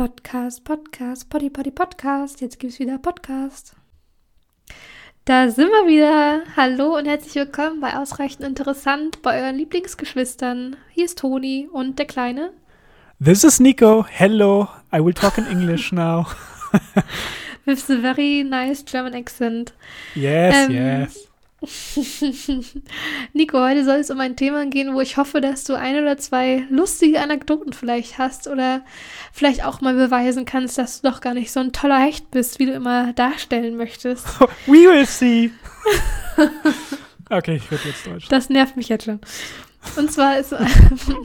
Podcast, Podcast, Poddy, Poddy, Podcast. Jetzt gibt es wieder Podcast. Da sind wir wieder. Hallo und herzlich willkommen bei Ausreichend Interessant bei euren Lieblingsgeschwistern. Hier ist Toni und der Kleine. This is Nico. Hello. I will talk in English now. With a very nice German accent. Yes, ähm, yes. Nico, heute soll es um ein Thema gehen, wo ich hoffe, dass du ein oder zwei lustige Anekdoten vielleicht hast oder vielleicht auch mal beweisen kannst, dass du doch gar nicht so ein toller Hecht bist, wie du immer darstellen möchtest. We will see. okay, ich werde jetzt Deutsch. Das nervt mich jetzt schon. Und zwar ist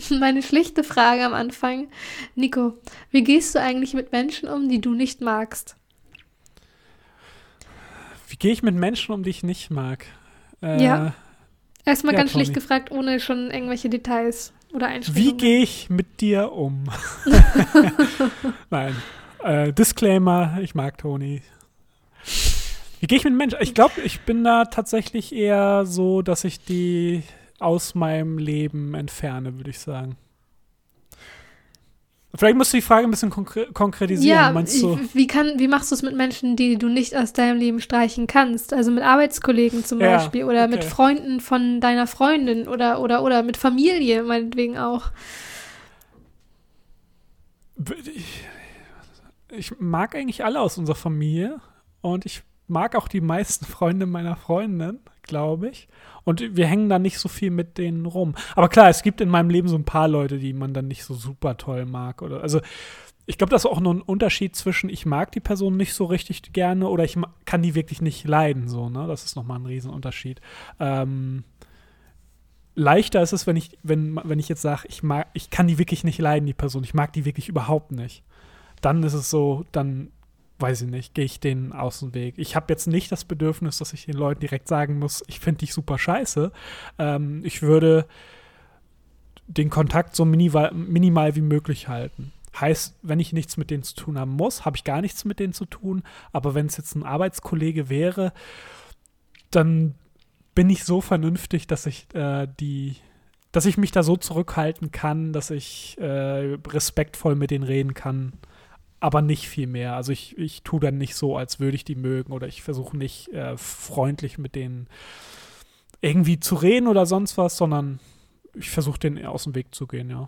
meine schlichte Frage am Anfang, Nico, wie gehst du eigentlich mit Menschen um, die du nicht magst? Wie gehe ich mit Menschen um, die ich nicht mag? Äh, ja. Erstmal ja, ganz Tommy. schlicht gefragt, ohne schon irgendwelche Details oder Einschränkungen. Wie gehe ich mit dir um? Nein. Äh, Disclaimer, ich mag Toni. Wie gehe ich mit Menschen? Ich glaube, ich bin da tatsächlich eher so, dass ich die aus meinem Leben entferne, würde ich sagen. Vielleicht musst du die Frage ein bisschen konkre konkretisieren. Ja, du? Wie, kann, wie machst du es mit Menschen, die du nicht aus deinem Leben streichen kannst? Also mit Arbeitskollegen zum ja, Beispiel oder okay. mit Freunden von deiner Freundin oder, oder, oder mit Familie meinetwegen auch. Ich, ich mag eigentlich alle aus unserer Familie und ich mag auch die meisten Freunde meiner Freundin, glaube ich. Und wir hängen da nicht so viel mit denen rum. Aber klar, es gibt in meinem Leben so ein paar Leute, die man dann nicht so super toll mag. Oder also ich glaube, das ist auch nur ein Unterschied zwischen, ich mag die Person nicht so richtig gerne oder ich kann die wirklich nicht leiden. So, ne? Das ist nochmal ein Riesenunterschied. Ähm, leichter ist es, wenn ich, wenn, wenn ich jetzt sage, ich ich kann die wirklich nicht leiden, die Person. Ich mag die wirklich überhaupt nicht. Dann ist es so, dann weiß ich nicht, gehe ich den aus dem Weg. Ich habe jetzt nicht das Bedürfnis, dass ich den Leuten direkt sagen muss, ich finde dich super scheiße. Ähm, ich würde den Kontakt so minimal, minimal wie möglich halten. Heißt, wenn ich nichts mit denen zu tun haben muss, habe ich gar nichts mit denen zu tun. Aber wenn es jetzt ein Arbeitskollege wäre, dann bin ich so vernünftig, dass ich äh, die, dass ich mich da so zurückhalten kann, dass ich äh, respektvoll mit denen reden kann aber nicht viel mehr. Also ich, ich tue dann nicht so, als würde ich die mögen oder ich versuche nicht äh, freundlich mit denen irgendwie zu reden oder sonst was, sondern ich versuche denen aus dem Weg zu gehen, ja.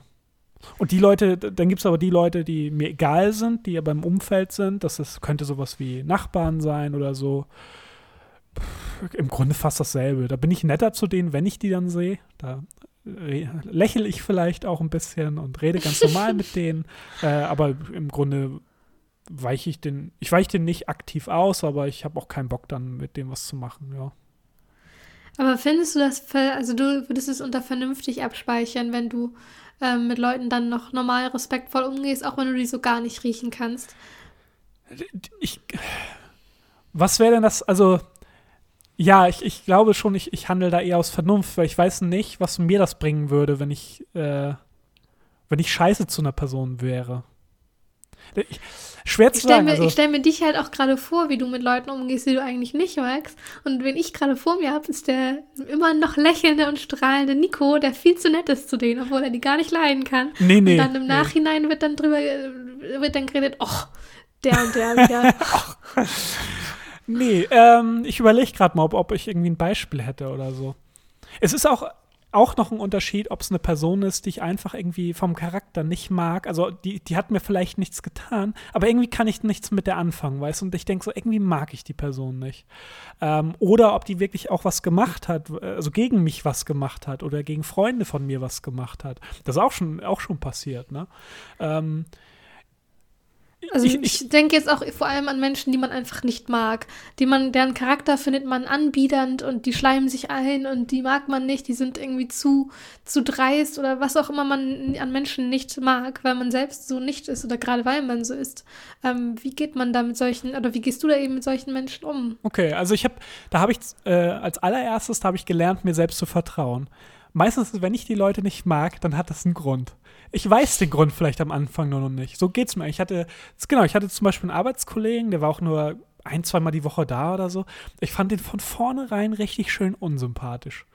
Und die Leute, dann gibt es aber die Leute, die mir egal sind, die aber im Umfeld sind. Das ist, könnte sowas wie Nachbarn sein oder so. Im Grunde fast dasselbe. Da bin ich netter zu denen, wenn ich die dann sehe. Da lächle ich vielleicht auch ein bisschen und rede ganz normal mit denen. Äh, aber im Grunde weiche ich den, ich weiche den nicht aktiv aus, aber ich habe auch keinen Bock dann mit dem was zu machen, ja. Aber findest du das, also du würdest es unter vernünftig abspeichern, wenn du ähm, mit Leuten dann noch normal respektvoll umgehst, auch wenn du die so gar nicht riechen kannst? Ich, was wäre denn das, also ja, ich, ich glaube schon, ich, ich handle da eher aus Vernunft, weil ich weiß nicht, was mir das bringen würde, wenn ich, äh, wenn ich scheiße zu einer Person wäre. Ich, schwer zu ich sagen. Mir, also. Ich stelle mir dich halt auch gerade vor, wie du mit Leuten umgehst, die du eigentlich nicht magst. Und wenn ich gerade vor mir habe, ist der immer noch lächelnde und strahlende Nico, der viel zu nett ist zu denen, obwohl er die gar nicht leiden kann. Nee, nee. Und dann im nee. Nachhinein wird dann drüber, wird dann geredet, oh, der und der wieder. Nee, ähm, ich überlege gerade mal, ob, ob ich irgendwie ein Beispiel hätte oder so. Es ist auch, auch noch ein Unterschied, ob es eine Person ist, die ich einfach irgendwie vom Charakter nicht mag. Also die, die hat mir vielleicht nichts getan, aber irgendwie kann ich nichts mit der anfangen, weißt du? Und ich denke so, irgendwie mag ich die Person nicht. Ähm, oder ob die wirklich auch was gemacht hat, also gegen mich was gemacht hat oder gegen Freunde von mir was gemacht hat. Das ist auch schon, auch schon passiert, ne? Ähm, also ich, ich, denke jetzt auch vor allem an Menschen, die man einfach nicht mag. Die man, deren Charakter findet man anbiedernd und die schleimen sich ein und die mag man nicht, die sind irgendwie zu, zu dreist oder was auch immer man an Menschen nicht mag, weil man selbst so nicht ist oder gerade weil man so ist. Ähm, wie geht man da mit solchen, oder wie gehst du da eben mit solchen Menschen um? Okay, also ich habe, da habe ich äh, als allererstes habe ich gelernt, mir selbst zu vertrauen. Meistens, wenn ich die Leute nicht mag, dann hat das einen Grund ich weiß den Grund vielleicht am Anfang nur noch nicht. So geht's mir. Ich hatte, genau, ich hatte zum Beispiel einen Arbeitskollegen, der war auch nur ein, zweimal die Woche da oder so. Ich fand den von vornherein richtig schön unsympathisch.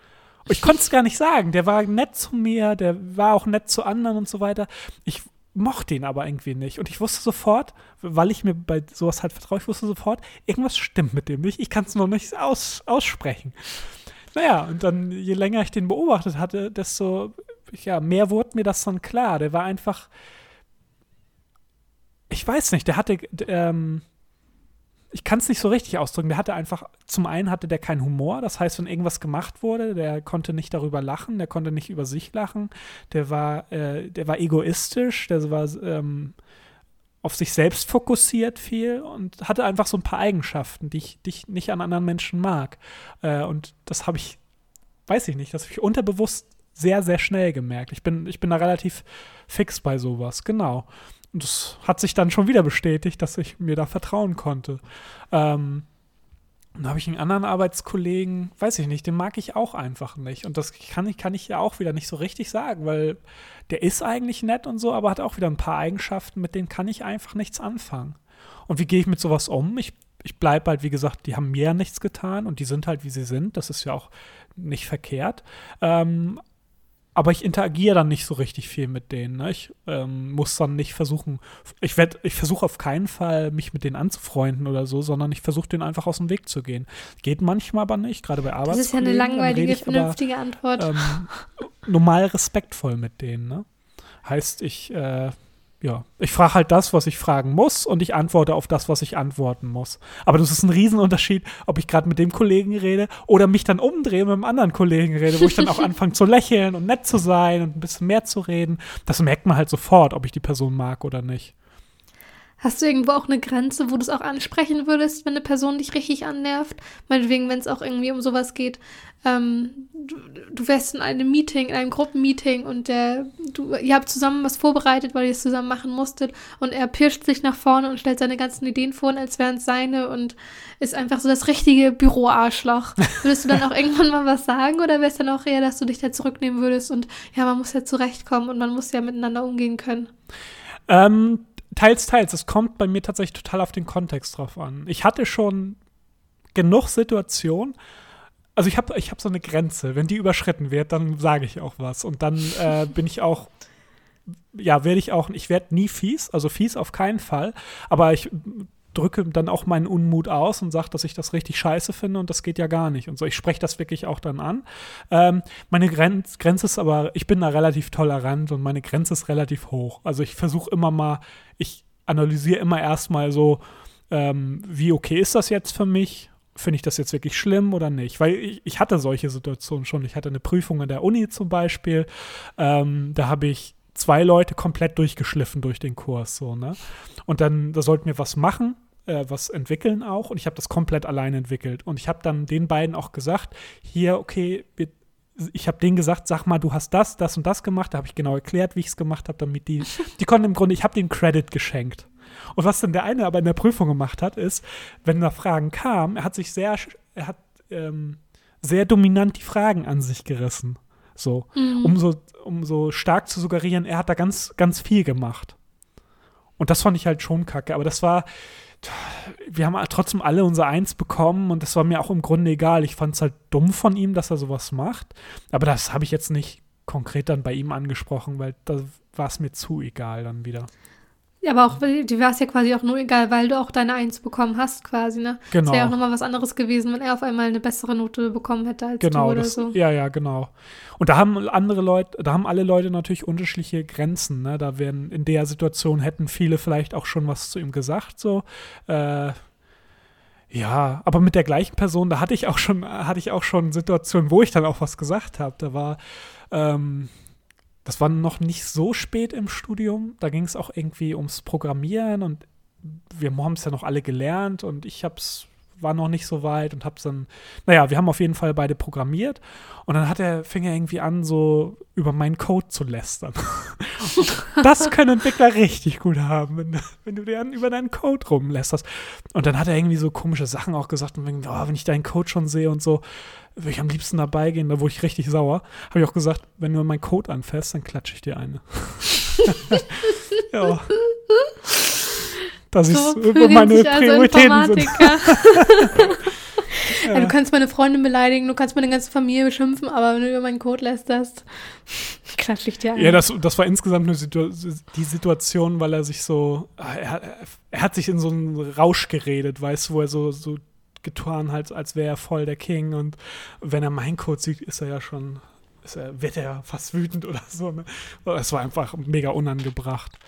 Ich konnte es gar nicht sagen. Der war nett zu mir, der war auch nett zu anderen und so weiter. Ich mochte ihn aber irgendwie nicht. Und ich wusste sofort, weil ich mir bei sowas halt vertraue, ich wusste sofort, irgendwas stimmt mit dem nicht. Ich kann es noch nicht aus, aussprechen. Naja, und dann, je länger ich den beobachtet hatte, desto ja, mehr wurde mir das dann klar. Der war einfach, ich weiß nicht, der hatte, ähm, ich kann es nicht so richtig ausdrücken. Der hatte einfach, zum einen hatte der keinen Humor, das heißt, wenn irgendwas gemacht wurde, der konnte nicht darüber lachen, der konnte nicht über sich lachen, der war, äh, der war egoistisch, der war ähm, auf sich selbst fokussiert viel und hatte einfach so ein paar Eigenschaften, die ich, die ich nicht an anderen Menschen mag. Äh, und das habe ich, weiß ich nicht, das habe ich unterbewusst sehr, sehr schnell gemerkt. Ich bin, ich bin da relativ fix bei sowas, genau. Und das hat sich dann schon wieder bestätigt, dass ich mir da vertrauen konnte. Ähm, dann habe ich einen anderen Arbeitskollegen, weiß ich nicht, den mag ich auch einfach nicht. Und das kann ich, kann ich ja auch wieder nicht so richtig sagen, weil der ist eigentlich nett und so, aber hat auch wieder ein paar Eigenschaften, mit denen kann ich einfach nichts anfangen. Und wie gehe ich mit sowas um? Ich, ich bleibe halt, wie gesagt, die haben mir nichts getan und die sind halt, wie sie sind. Das ist ja auch nicht verkehrt. Ähm, aber ich interagiere dann nicht so richtig viel mit denen. Ne? Ich ähm, muss dann nicht versuchen, ich werde, ich versuche auf keinen Fall, mich mit denen anzufreunden oder so, sondern ich versuche denen einfach aus dem Weg zu gehen. Geht manchmal aber nicht, gerade bei Arbeitskollegen. Das ist ja eine langweilige, vernünftige aber, Antwort. Ähm, normal respektvoll mit denen. Ne? Heißt, ich äh, ja, ich frage halt das, was ich fragen muss und ich antworte auf das, was ich antworten muss. Aber das ist ein Riesenunterschied, ob ich gerade mit dem Kollegen rede oder mich dann umdrehe und mit einem anderen Kollegen rede, wo ich dann auch anfange zu lächeln und nett zu sein und ein bisschen mehr zu reden. Das merkt man halt sofort, ob ich die Person mag oder nicht. Hast du irgendwo auch eine Grenze, wo du es auch ansprechen würdest, wenn eine Person dich richtig annervt? Meinetwegen, wenn es auch irgendwie um sowas geht. Ähm, du, du, wärst in einem Meeting, in einem Gruppenmeeting und der, du, ihr habt zusammen was vorbereitet, weil ihr es zusammen machen musstet und er pirscht sich nach vorne und stellt seine ganzen Ideen vor, als wären es seine und ist einfach so das richtige Büroarschloch. Würdest du dann auch irgendwann mal was sagen oder wäre es dann auch eher, dass du dich da zurücknehmen würdest und ja, man muss ja zurechtkommen und man muss ja miteinander umgehen können? Ähm, teils, teils. Es kommt bei mir tatsächlich total auf den Kontext drauf an. Ich hatte schon genug Situationen. Also ich habe ich hab so eine Grenze. Wenn die überschritten wird, dann sage ich auch was. Und dann äh, bin ich auch, ja, werde ich auch, ich werde nie fies, also fies auf keinen Fall. Aber ich drücke dann auch meinen Unmut aus und sage, dass ich das richtig scheiße finde und das geht ja gar nicht und so. Ich spreche das wirklich auch dann an. Ähm, meine Grenz, Grenze ist aber, ich bin da relativ tolerant und meine Grenze ist relativ hoch. Also ich versuche immer mal, ich analysiere immer erstmal so, ähm, wie okay ist das jetzt für mich? Finde ich das jetzt wirklich schlimm oder nicht? Weil ich, ich, hatte solche Situationen schon. Ich hatte eine Prüfung in der Uni zum Beispiel. Ähm, da habe ich zwei Leute komplett durchgeschliffen durch den Kurs. So, ne? Und dann, da sollten wir was machen äh, was entwickeln auch und ich habe das komplett allein entwickelt. Und ich habe dann den beiden auch gesagt, hier, okay, wir, ich habe denen gesagt, sag mal, du hast das, das und das gemacht. Da habe ich genau erklärt, wie ich es gemacht habe, damit die, die konnten im Grunde, ich habe den Credit geschenkt. Und was dann der eine aber in der Prüfung gemacht hat, ist, wenn da Fragen kamen, er hat sich sehr, er hat ähm, sehr dominant die Fragen an sich gerissen. So, mhm. um so, um so stark zu suggerieren, er hat da ganz, ganz viel gemacht. Und das fand ich halt schon kacke. Aber das war, wir haben trotzdem alle unser Eins bekommen und das war mir auch im Grunde egal. Ich fand es halt dumm von ihm, dass er sowas macht. Aber das habe ich jetzt nicht konkret dann bei ihm angesprochen, weil da war es mir zu egal dann wieder. Ja, aber auch, die war es ja quasi auch nur egal, weil du auch deine Eins bekommen hast, quasi, ne? Genau. Das wäre ja auch nochmal was anderes gewesen, wenn er auf einmal eine bessere Note bekommen hätte als genau, du oder das, so. Ja, ja, genau. Und da haben andere Leute, da haben alle Leute natürlich unterschiedliche Grenzen, ne? Da werden in der Situation hätten viele vielleicht auch schon was zu ihm gesagt, so. Äh, ja, aber mit der gleichen Person, da hatte ich auch schon, hatte ich auch schon Situationen, wo ich dann auch was gesagt habe. Da war, ähm, das war noch nicht so spät im Studium. Da ging es auch irgendwie ums Programmieren und wir haben es ja noch alle gelernt und ich hab's war noch nicht so weit und hab's dann, naja, wir haben auf jeden Fall beide programmiert und dann hat er, fing er irgendwie an, so über meinen Code zu lästern. das können Entwickler richtig gut haben, wenn, wenn du dir über deinen Code rumlästerst. Und dann hat er irgendwie so komische Sachen auch gesagt, und wenn, oh, wenn ich deinen Code schon sehe und so, würde ich am liebsten dabei gehen, da wurde ich richtig sauer. Habe ich auch gesagt, wenn du meinen Code anfährst, dann klatsche ich dir eine. ja. Das so ist meine Prioritäten also sind. ja, du kannst meine Freundin beleidigen, du kannst meine ganze Familie beschimpfen, aber wenn du über meinen Code lästerst, klatsche ich dir an. Ja, das, das war insgesamt eine Situ die Situation, weil er sich so, er, er, hat sich in so einen Rausch geredet, weißt du, wo er so, so getan hat, als wäre er voll der King und wenn er meinen Code sieht, ist er ja schon wird er fast wütend oder so. Ne? Es war einfach mega unangebracht.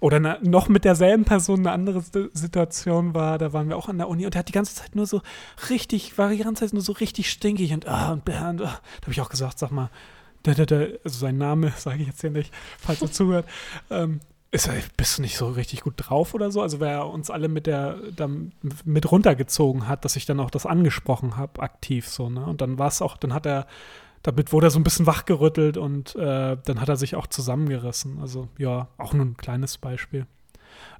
Oder ne, noch mit derselben Person eine andere Situation war, da waren wir auch an der Uni und er hat die ganze Zeit nur so richtig, war die ganze Zeit nur so richtig stinkig und, ah, und, und ah. da habe ich auch gesagt, sag mal, da, da, da, also sein Name sage ich jetzt hier nicht, falls er zuhört, ähm, ist bist du nicht so richtig gut drauf oder so? Also wer er uns alle mit der da, mit runtergezogen hat, dass ich dann auch das angesprochen habe, aktiv so, ne? Und dann war es auch, dann hat er damit wurde er so ein bisschen wachgerüttelt und äh, dann hat er sich auch zusammengerissen. Also ja, auch nur ein kleines Beispiel.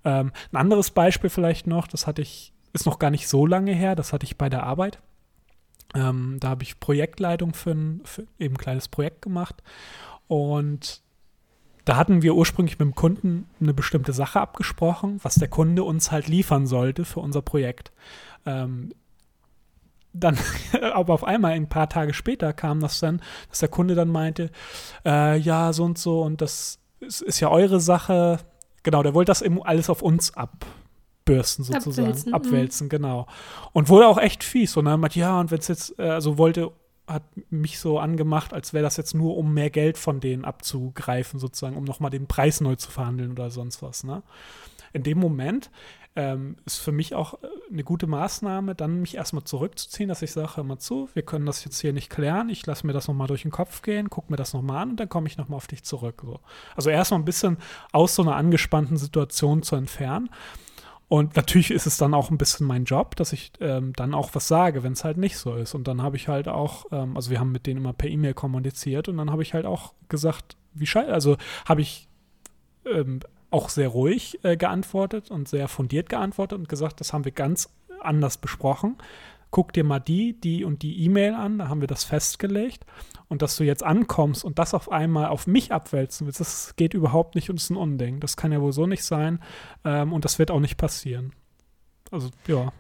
Ähm, ein anderes Beispiel vielleicht noch, das hatte ich, ist noch gar nicht so lange her, das hatte ich bei der Arbeit. Ähm, da habe ich Projektleitung für ein, für eben ein kleines Projekt gemacht und da hatten wir ursprünglich mit dem Kunden eine bestimmte Sache abgesprochen, was der Kunde uns halt liefern sollte für unser Projekt. Ähm, dann, aber auf einmal ein paar Tage später kam das dann, dass der Kunde dann meinte, äh, ja, so und so und das ist, ist, ja eure Sache. Genau, der wollte das eben alles auf uns abbürsten sozusagen, abwälzen, mhm. abwälzen genau. Und wurde auch echt fies. Und dann meinte, ja, und wenn es jetzt, äh, also wollte, hat mich so angemacht, als wäre das jetzt nur, um mehr Geld von denen abzugreifen, sozusagen, um nochmal den Preis neu zu verhandeln oder sonst was. Ne? In dem Moment ähm, ist für mich auch äh, eine gute Maßnahme, dann mich erstmal zurückzuziehen, dass ich sage, hör mal zu, wir können das jetzt hier nicht klären, ich lasse mir das nochmal durch den Kopf gehen, guck mir das nochmal an und dann komme ich nochmal auf dich zurück. So. Also erstmal ein bisschen aus so einer angespannten Situation zu entfernen. Und natürlich ist es dann auch ein bisschen mein Job, dass ich ähm, dann auch was sage, wenn es halt nicht so ist. Und dann habe ich halt auch, ähm, also wir haben mit denen immer per E-Mail kommuniziert und dann habe ich halt auch gesagt, wie scheiße, also habe ich ähm, auch sehr ruhig äh, geantwortet und sehr fundiert geantwortet und gesagt, das haben wir ganz anders besprochen. Guck dir mal die, die und die E-Mail an, da haben wir das festgelegt. Und dass du jetzt ankommst und das auf einmal auf mich abwälzen willst, das geht überhaupt nicht und ist ein Unding. Das kann ja wohl so nicht sein ähm, und das wird auch nicht passieren. Also, ja.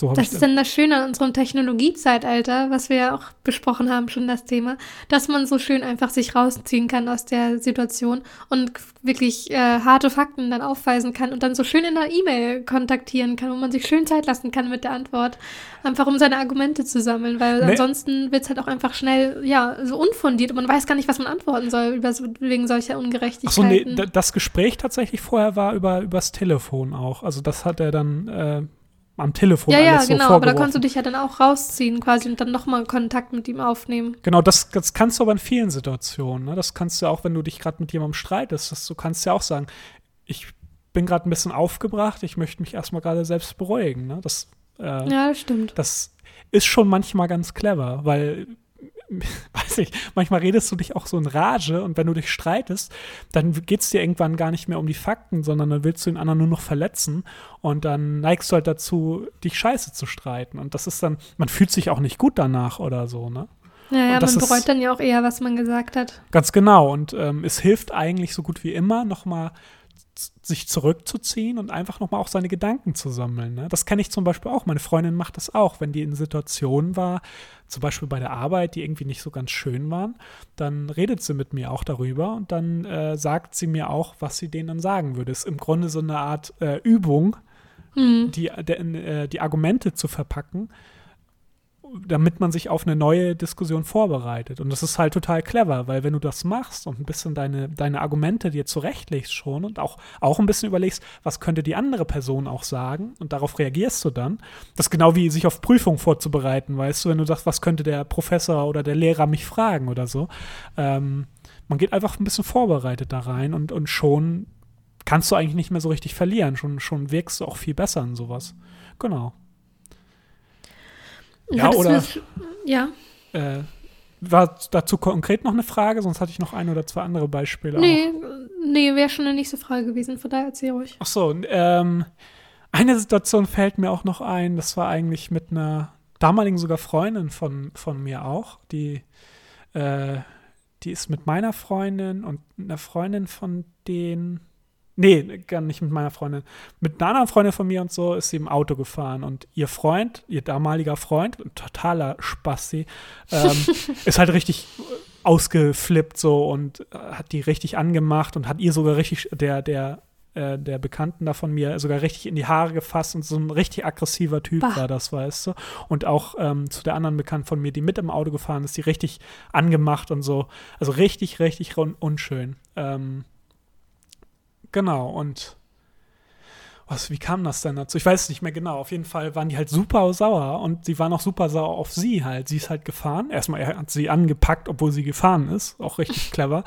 So das ist dann das Schöne an unserem Technologiezeitalter, was wir ja auch besprochen haben, schon das Thema, dass man so schön einfach sich rausziehen kann aus der Situation und wirklich äh, harte Fakten dann aufweisen kann und dann so schön in der E-Mail kontaktieren kann, wo man sich schön Zeit lassen kann mit der Antwort, einfach um seine Argumente zu sammeln, weil nee. ansonsten wird es halt auch einfach schnell, ja, so unfundiert und man weiß gar nicht, was man antworten soll über, wegen solcher Ungerechtigkeiten. Achso, nee, das Gespräch tatsächlich vorher war über übers Telefon auch. Also das hat er dann äh, am Telefon ja, alles ja, genau, so aber da kannst du dich ja dann auch rausziehen quasi und dann nochmal Kontakt mit ihm aufnehmen. Genau, das, das kannst du aber in vielen Situationen. Ne? Das kannst du auch, wenn du dich gerade mit jemandem streitest. Das, du kannst ja auch sagen, ich bin gerade ein bisschen aufgebracht, ich möchte mich erstmal gerade selbst beruhigen. Ne? Das, äh, ja, das stimmt. Das ist schon manchmal ganz clever, weil weiß ich, manchmal redest du dich auch so in Rage und wenn du dich streitest, dann geht es dir irgendwann gar nicht mehr um die Fakten, sondern dann willst du den anderen nur noch verletzen und dann neigst du halt dazu, dich scheiße zu streiten. Und das ist dann, man fühlt sich auch nicht gut danach oder so, ne? Ja, ja man bereut dann ja auch eher, was man gesagt hat. Ganz genau. Und ähm, es hilft eigentlich so gut wie immer, nochmal sich zurückzuziehen und einfach nochmal auch seine Gedanken zu sammeln. Ne? Das kenne ich zum Beispiel auch. Meine Freundin macht das auch, wenn die in Situationen war, zum Beispiel bei der Arbeit, die irgendwie nicht so ganz schön waren, dann redet sie mit mir auch darüber und dann äh, sagt sie mir auch, was sie denen dann sagen würde. Es ist im Grunde so eine Art äh, Übung, mhm. die, der, äh, die Argumente zu verpacken damit man sich auf eine neue Diskussion vorbereitet. Und das ist halt total clever, weil wenn du das machst und ein bisschen deine, deine Argumente dir zurechtlegst schon und auch, auch ein bisschen überlegst, was könnte die andere Person auch sagen und darauf reagierst du dann. Das ist genau wie sich auf Prüfung vorzubereiten, weißt du, wenn du sagst, was könnte der Professor oder der Lehrer mich fragen oder so. Ähm, man geht einfach ein bisschen vorbereitet da rein und, und schon kannst du eigentlich nicht mehr so richtig verlieren. Schon, schon wirkst du auch viel besser in sowas. Genau. Ja, Hattest oder. ja. Äh, war dazu konkret noch eine Frage? Sonst hatte ich noch ein oder zwei andere Beispiele. Nee, nee wäre schon eine nächste Frage gewesen. Von daher erzähl ruhig. Ach so, ähm, eine Situation fällt mir auch noch ein. Das war eigentlich mit einer damaligen sogar Freundin von, von mir auch. Die, äh, die ist mit meiner Freundin und einer Freundin von denen Nee, gar nicht mit meiner Freundin. Mit einer anderen Freundin von mir und so ist sie im Auto gefahren und ihr Freund, ihr damaliger Freund, ein totaler Spasti, ähm, ist halt richtig ausgeflippt so und hat die richtig angemacht und hat ihr sogar richtig, der, der äh, der Bekannten da von mir sogar richtig in die Haare gefasst und so ein richtig aggressiver Typ bah. war das, weißt du. Und auch ähm, zu der anderen Bekannten von mir, die mit im Auto gefahren ist, die richtig angemacht und so. Also richtig, richtig un unschön. Ähm, genau, und was, wie kam das denn dazu? Ich weiß es nicht mehr genau. Auf jeden Fall waren die halt super sauer und sie waren auch super sauer auf sie halt. Sie ist halt gefahren. Erstmal, er hat sie angepackt, obwohl sie gefahren ist. Auch richtig clever.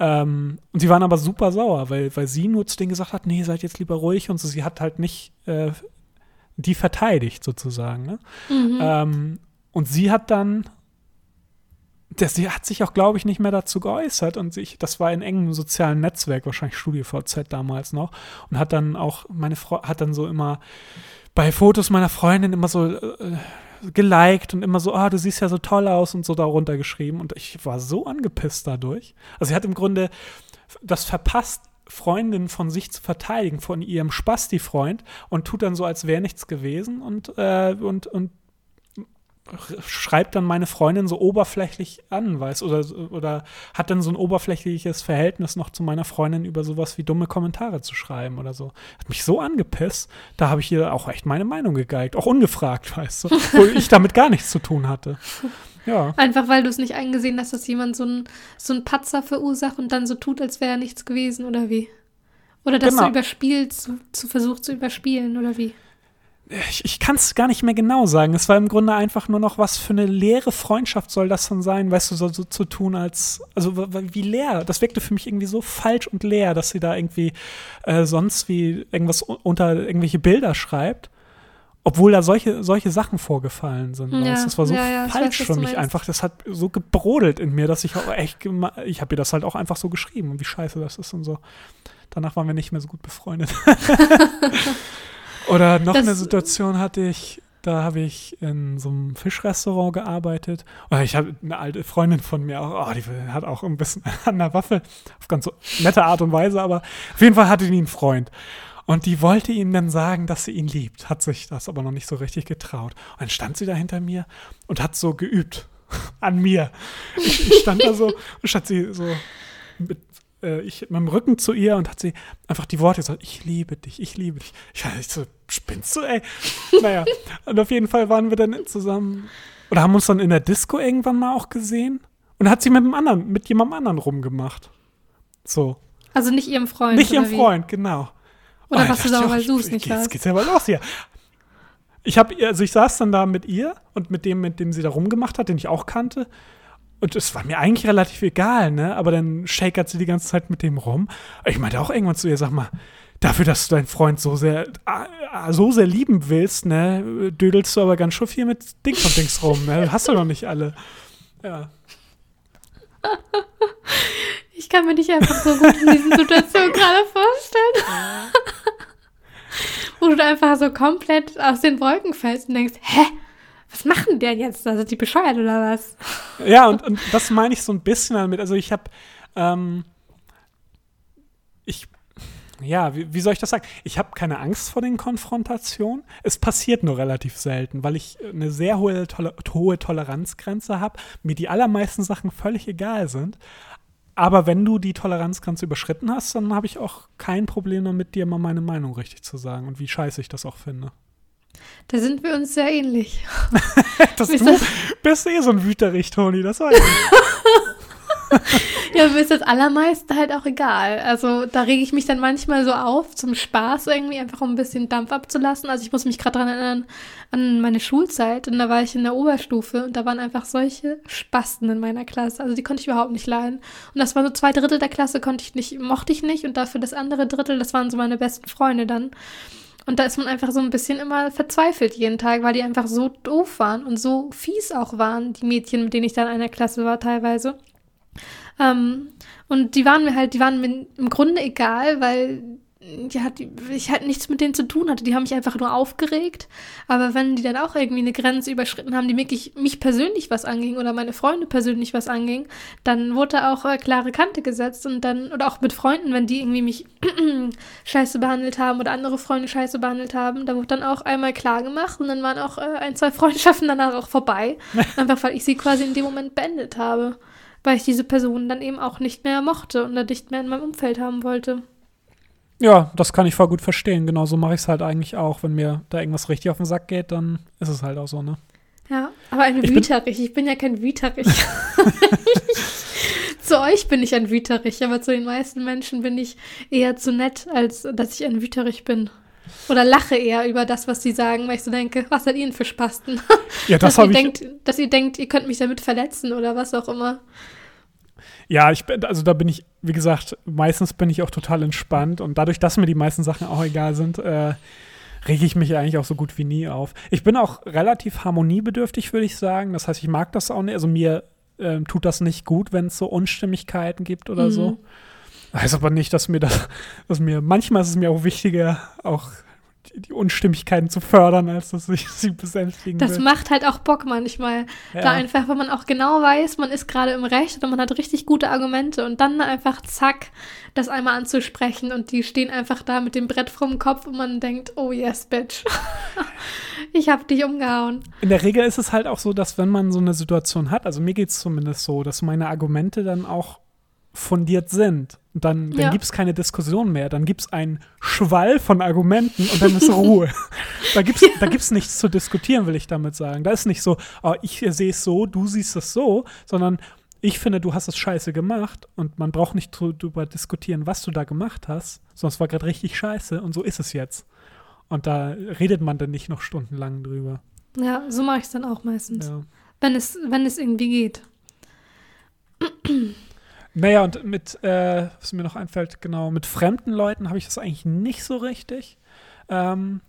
Ähm, und sie waren aber super sauer, weil, weil sie nur zu denen gesagt hat, nee, seid jetzt lieber ruhig und so. Sie hat halt nicht äh, die verteidigt sozusagen. Ne? Mhm. Ähm, und sie hat dann das, sie hat sich auch, glaube ich, nicht mehr dazu geäußert und sich, das war in engem sozialen Netzwerk, wahrscheinlich StudiVZ damals noch, und hat dann auch, meine Frau hat dann so immer bei Fotos meiner Freundin immer so äh, geliked und immer so, ah, du siehst ja so toll aus und so darunter geschrieben und ich war so angepisst dadurch. Also sie hat im Grunde das verpasst, Freundin von sich zu verteidigen, von ihrem Spasti-Freund und tut dann so, als wäre nichts gewesen und, äh, und, und schreibt dann meine Freundin so oberflächlich an, weiß, oder, oder hat dann so ein oberflächliches Verhältnis noch zu meiner Freundin über sowas wie dumme Kommentare zu schreiben oder so. Hat mich so angepisst, da habe ich ihr auch echt meine Meinung gegeigt, auch ungefragt, weißt du, wo ich damit gar nichts zu tun hatte. Ja. Einfach weil du es nicht eingesehen hast, dass jemand so ein, so ein Patzer verursacht und dann so tut, als wäre nichts gewesen, oder wie? Oder dass genau. du überspielt, zu, zu versucht zu überspielen, oder wie? Ich, ich kann es gar nicht mehr genau sagen. Es war im Grunde einfach nur noch, was für eine leere Freundschaft soll das dann sein, weißt du, so, so zu tun als, also wie leer. Das wirkte für mich irgendwie so falsch und leer, dass sie da irgendwie äh, sonst wie irgendwas unter irgendwelche Bilder schreibt. Obwohl da solche, solche Sachen vorgefallen sind. Ja, das war so ja, ja, falsch weiß, für mich einfach. Das hat so gebrodelt in mir, dass ich auch echt, ich habe ihr das halt auch einfach so geschrieben und wie scheiße das ist und so. Danach waren wir nicht mehr so gut befreundet. Oder noch das, eine Situation hatte ich, da habe ich in so einem Fischrestaurant gearbeitet. Oder ich habe eine alte Freundin von mir, auch, oh, die hat auch ein bisschen an der Waffe, auf ganz so nette Art und Weise, aber auf jeden Fall hatte die einen Freund. Und die wollte ihm dann sagen, dass sie ihn liebt, hat sich das aber noch nicht so richtig getraut. Und dann stand sie da hinter mir und hat so geübt an mir. Ich, ich stand da so und statt sie so mit äh, ich mit dem Rücken zu ihr und hat sie einfach die Worte gesagt, ich liebe dich, ich liebe dich. Ich, ich so, spinnst du, ey? naja, und auf jeden Fall waren wir dann zusammen oder haben uns dann in der Disco irgendwann mal auch gesehen und hat sie mit einem anderen, mit jemandem anderen rumgemacht. So. Also nicht ihrem Freund. Nicht ihrem Freund, genau. Oder oh, was du sauer, weil du es nicht Jetzt geht's ja mal los hier. Ich habe also ich saß dann da mit ihr und mit dem, mit dem sie da rumgemacht hat, den ich auch kannte. Und es war mir eigentlich relativ egal, ne? Aber dann shakert sie die ganze Zeit mit dem rum. Ich meinte auch irgendwann zu ihr, sag mal, dafür, dass du deinen Freund so sehr, so sehr lieben willst, ne, dödelst du aber ganz schön viel mit Dings und Dings rum, ne? Hast du doch nicht alle. Ja. Ich kann mir dich einfach so gut in diesen Situationen gerade vorstellen. Wo du da einfach so komplett aus den Wolken fällst und denkst, hä? Was machen die denn jetzt? Also die bescheuert oder was? Ja, und, und das meine ich so ein bisschen damit. Also ich habe, ähm, ich, ja, wie, wie, soll ich das sagen? Ich habe keine Angst vor den Konfrontationen. Es passiert nur relativ selten, weil ich eine sehr hohe, Toler hohe Toleranzgrenze habe, mir die allermeisten Sachen völlig egal sind. Aber wenn du die Toleranzgrenze überschritten hast, dann habe ich auch kein Problem damit, dir mal meine Meinung richtig zu sagen und wie scheiße ich das auch finde. Da sind wir uns sehr ähnlich. das du das? bist eh so ein Wüterich, Toni, das weiß ich. ja, mir ist das Allermeiste halt auch egal. Also da rege ich mich dann manchmal so auf, zum Spaß irgendwie, einfach um ein bisschen Dampf abzulassen. Also ich muss mich gerade daran erinnern, an meine Schulzeit und da war ich in der Oberstufe und da waren einfach solche Spasten in meiner Klasse. Also die konnte ich überhaupt nicht leiden. Und das war so zwei Drittel der Klasse konnte ich nicht, mochte ich nicht und dafür das andere Drittel, das waren so meine besten Freunde dann. Und da ist man einfach so ein bisschen immer verzweifelt jeden Tag, weil die einfach so doof waren und so fies auch waren, die Mädchen, mit denen ich dann in einer Klasse war teilweise. Ähm, und die waren mir halt, die waren mir im Grunde egal, weil ja, die, ich halt nichts mit denen zu tun hatte. Die haben mich einfach nur aufgeregt. Aber wenn die dann auch irgendwie eine Grenze überschritten haben, die wirklich mich persönlich was anging oder meine Freunde persönlich was anging, dann wurde auch äh, klare Kante gesetzt und dann, oder auch mit Freunden, wenn die irgendwie mich scheiße behandelt haben oder andere Freunde scheiße behandelt haben, da wurde dann auch einmal klar gemacht und dann waren auch äh, ein, zwei Freundschaften danach auch vorbei. einfach weil ich sie quasi in dem Moment beendet habe. Weil ich diese Person dann eben auch nicht mehr mochte und nicht mehr in meinem Umfeld haben wollte. Ja, das kann ich voll gut verstehen. Genau so mache ich es halt eigentlich auch. Wenn mir da irgendwas richtig auf den Sack geht, dann ist es halt auch so, ne? Ja, aber ein ich Wüterich. Bin ich bin ja kein Wüterich. zu euch bin ich ein Wüterich, aber zu den meisten Menschen bin ich eher zu nett, als dass ich ein Wüterich bin. Oder lache eher über das, was sie sagen, weil ich so denke, was seid ihr denn für Spasten? Ja, das habe ich. Denkt, dass ihr denkt, ihr könnt mich damit verletzen oder was auch immer. Ja, ich bin, also da bin ich, wie gesagt, meistens bin ich auch total entspannt und dadurch, dass mir die meisten Sachen auch egal sind, äh, rege ich mich eigentlich auch so gut wie nie auf. Ich bin auch relativ harmoniebedürftig, würde ich sagen. Das heißt, ich mag das auch nicht. Also mir äh, tut das nicht gut, wenn es so Unstimmigkeiten gibt oder mhm. so. Heißt aber nicht, dass mir das, dass mir, manchmal ist es mir auch wichtiger, auch die Unstimmigkeiten zu fördern, als dass ich sie besänftigen Das will. macht halt auch Bock manchmal. Ja. Da einfach, wenn man auch genau weiß, man ist gerade im Recht oder man hat richtig gute Argumente und dann einfach zack, das einmal anzusprechen und die stehen einfach da mit dem Brett vorm Kopf und man denkt, oh yes, bitch. ich hab dich umgehauen. In der Regel ist es halt auch so, dass wenn man so eine Situation hat, also mir geht es zumindest so, dass meine Argumente dann auch fundiert sind. Dann, dann ja. gibt es keine Diskussion mehr. Dann gibt es einen Schwall von Argumenten und dann ist Ruhe. da gibt es ja. da gibt's nichts zu diskutieren, will ich damit sagen. Da ist nicht so, oh, ich sehe es so, du siehst es so, sondern ich finde, du hast es scheiße gemacht und man braucht nicht darüber diskutieren, was du da gemacht hast, sondern es war gerade richtig scheiße und so ist es jetzt. Und da redet man dann nicht noch stundenlang drüber. Ja, so mache ich es dann auch meistens. Ja. Wenn, es, wenn es irgendwie geht. Naja, und mit, äh, was mir noch einfällt, genau, mit fremden Leuten habe ich das eigentlich nicht so richtig. Ähm,